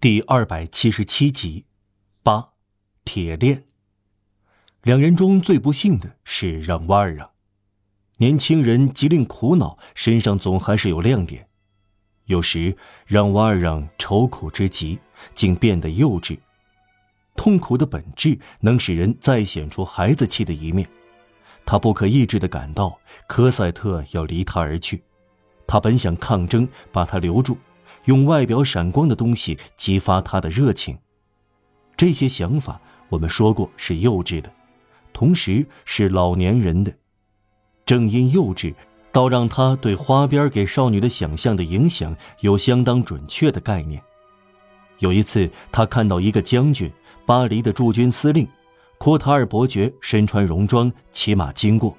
第二百七十七集，八，铁链。两人中最不幸的是让瓦尔让。年轻人极令苦恼，身上总还是有亮点。有时让瓦尔让愁苦之极，竟变得幼稚。痛苦的本质能使人再显出孩子气的一面。他不可抑制地感到科赛特要离他而去，他本想抗争，把他留住。用外表闪光的东西激发他的热情，这些想法我们说过是幼稚的，同时是老年人的。正因幼稚，倒让他对花边给少女的想象的影响有相当准确的概念。有一次，他看到一个将军，巴黎的驻军司令，库塔尔伯爵身穿戎装骑马经过，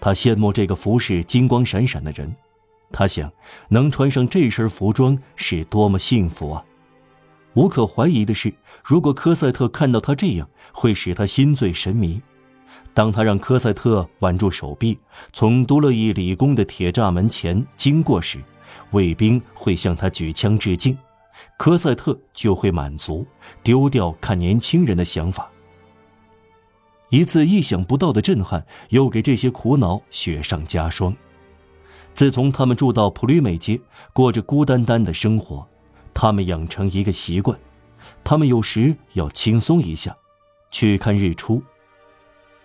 他羡慕这个服饰金光闪闪的人。他想，能穿上这身服装是多么幸福啊！无可怀疑的是，如果科赛特看到他这样，会使他心醉神迷。当他让科赛特挽住手臂，从都乐意理工的铁栅门前经过时，卫兵会向他举枪致敬，科赛特就会满足，丢掉看年轻人的想法。一次意想不到的震撼，又给这些苦恼雪上加霜。自从他们住到普吕美街，过着孤单单的生活，他们养成一个习惯：他们有时要轻松一下，去看日出。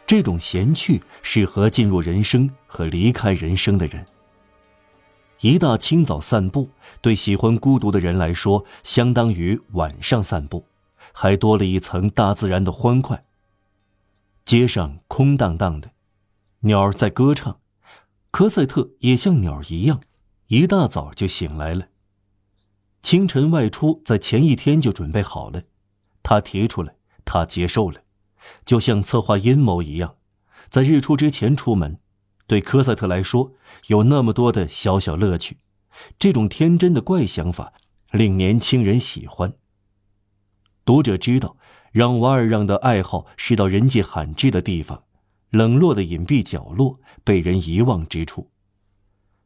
这种闲趣适合进入人生和离开人生的人。一大清早散步，对喜欢孤独的人来说，相当于晚上散步，还多了一层大自然的欢快。街上空荡荡的，鸟儿在歌唱。科赛特也像鸟一样，一大早就醒来了。清晨外出，在前一天就准备好了。他提出来，他接受了，就像策划阴谋一样，在日出之前出门。对科赛特来说，有那么多的小小乐趣。这种天真的怪想法，令年轻人喜欢。读者知道，让瓦尔让的爱好是到人迹罕至的地方。冷落的隐蔽角落，被人遗忘之处。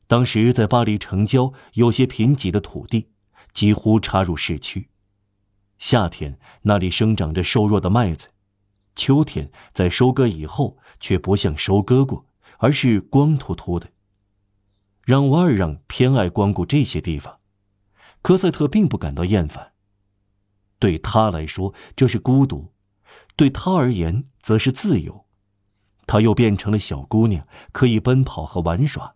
当时在巴黎城郊有些贫瘠的土地，几乎插入市区。夏天那里生长着瘦弱的麦子，秋天在收割以后却不像收割过，而是光秃秃的。让瓦尔让偏爱光顾这些地方，科赛特并不感到厌烦。对他来说这是孤独，对他而言则是自由。她又变成了小姑娘，可以奔跑和玩耍。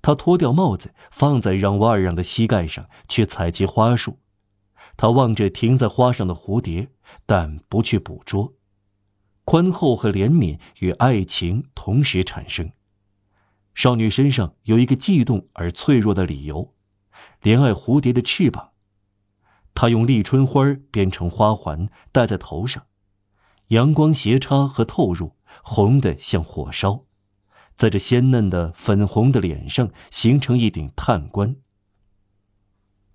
她脱掉帽子，放在让瓦尔让的膝盖上，去采集花束。她望着停在花上的蝴蝶，但不去捕捉。宽厚和怜悯与爱情同时产生。少女身上有一个悸动而脆弱的理由，怜爱蝴蝶的翅膀。她用立春花编成花环，戴在头上。阳光斜插和透入。红的像火烧，在这鲜嫩的粉红的脸上形成一顶炭冠。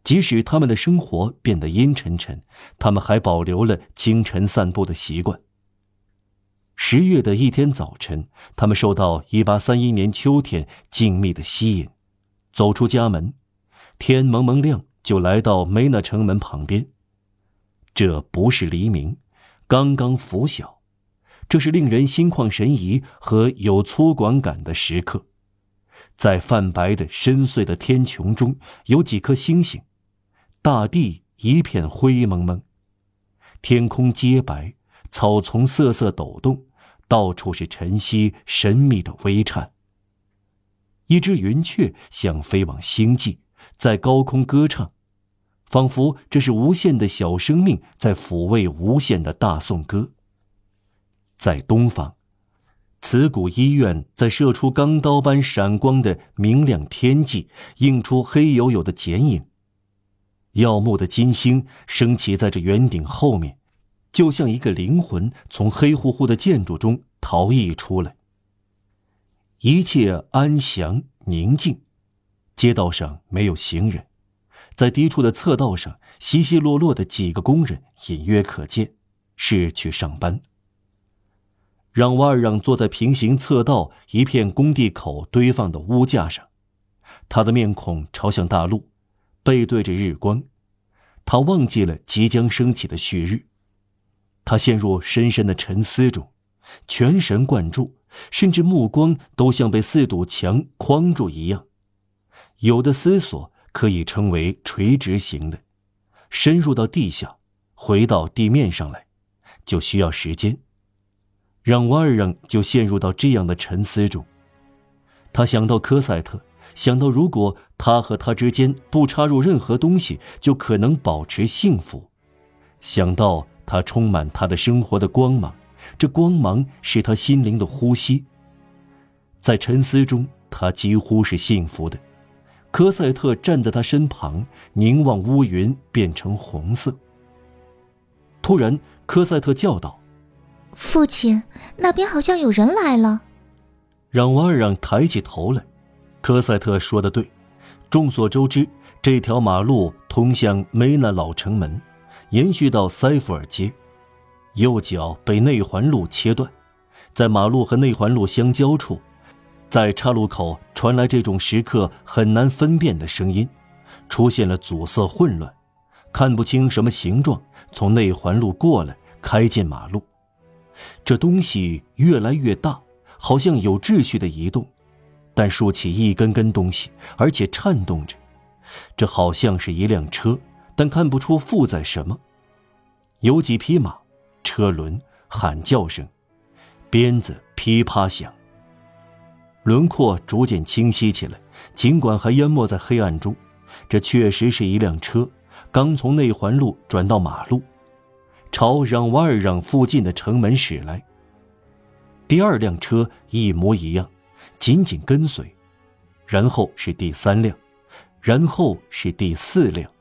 即使他们的生活变得阴沉沉，他们还保留了清晨散步的习惯。十月的一天早晨，他们受到1831年秋天静谧的吸引，走出家门，天蒙蒙亮就来到梅纳城门旁边。这不是黎明，刚刚拂晓。这是令人心旷神怡和有粗犷感的时刻，在泛白的深邃的天穹中，有几颗星星，大地一片灰蒙蒙，天空洁白，草丛瑟瑟抖动，到处是晨曦神秘的微颤。一只云雀想飞往星际，在高空歌唱，仿佛这是无限的小生命在抚慰无限的大颂歌。在东方，慈谷医院在射出钢刀般闪光的明亮天际，映出黑黝黝的剪影。耀目的金星升起在这圆顶后面，就像一个灵魂从黑乎乎的建筑中逃逸出来。一切安详宁静，街道上没有行人，在低处的侧道上，稀稀落落的几个工人隐约可见，是去上班。让瓦尔让坐在平行侧道一片工地口堆放的屋架上，他的面孔朝向大陆，背对着日光。他忘记了即将升起的旭日，他陷入深深的沉思中，全神贯注，甚至目光都像被四堵墙框住一样。有的思索可以称为垂直型的，深入到地下，回到地面上来，就需要时间。让瓦尔让就陷入到这样的沉思中，他想到科赛特。想到，如果他和他之间不插入任何东西，就可能保持幸福；想到他充满他的生活的光芒，这光芒是他心灵的呼吸。在沉思中，他几乎是幸福的。科赛特站在他身旁，凝望乌云变成红色。突然，科赛特叫道：“父亲，那边好像有人来了。”让瓦尔让抬起头来。科赛特说的对，众所周知，这条马路通向梅纳老城门，延续到塞弗尔街，右脚被内环路切断，在马路和内环路相交处，在岔路口传来这种时刻很难分辨的声音，出现了阻塞混乱，看不清什么形状，从内环路过来，开进马路，这东西越来越大，好像有秩序的移动。但竖起一根根东西，而且颤动着，这好像是一辆车，但看不出负载什么。有几匹马，车轮，喊叫声，鞭子噼啪响。轮廓逐渐清晰起来，尽管还淹没在黑暗中。这确实是一辆车，刚从内环路转到马路，朝让瓦尔让附近的城门驶来。第二辆车一模一样。紧紧跟随，然后是第三辆，然后是第四辆，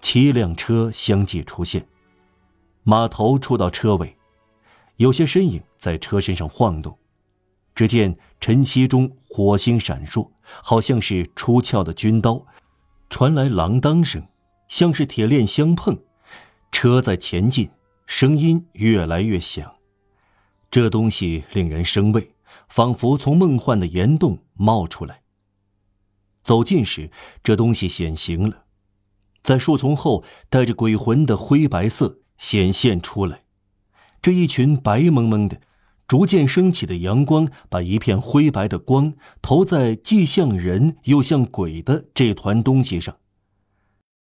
七辆车相继出现。马头触到车尾，有些身影在车身上晃动。只见晨曦中火星闪烁，好像是出鞘的军刀，传来啷当声，像是铁链相碰。车在前进，声音越来越响。这东西令人生畏。仿佛从梦幻的岩洞冒出来。走近时，这东西显形了，在树丛后带着鬼魂的灰白色显现出来。这一群白蒙蒙的、逐渐升起的阳光，把一片灰白的光投在既像人又像鬼的这团东西上。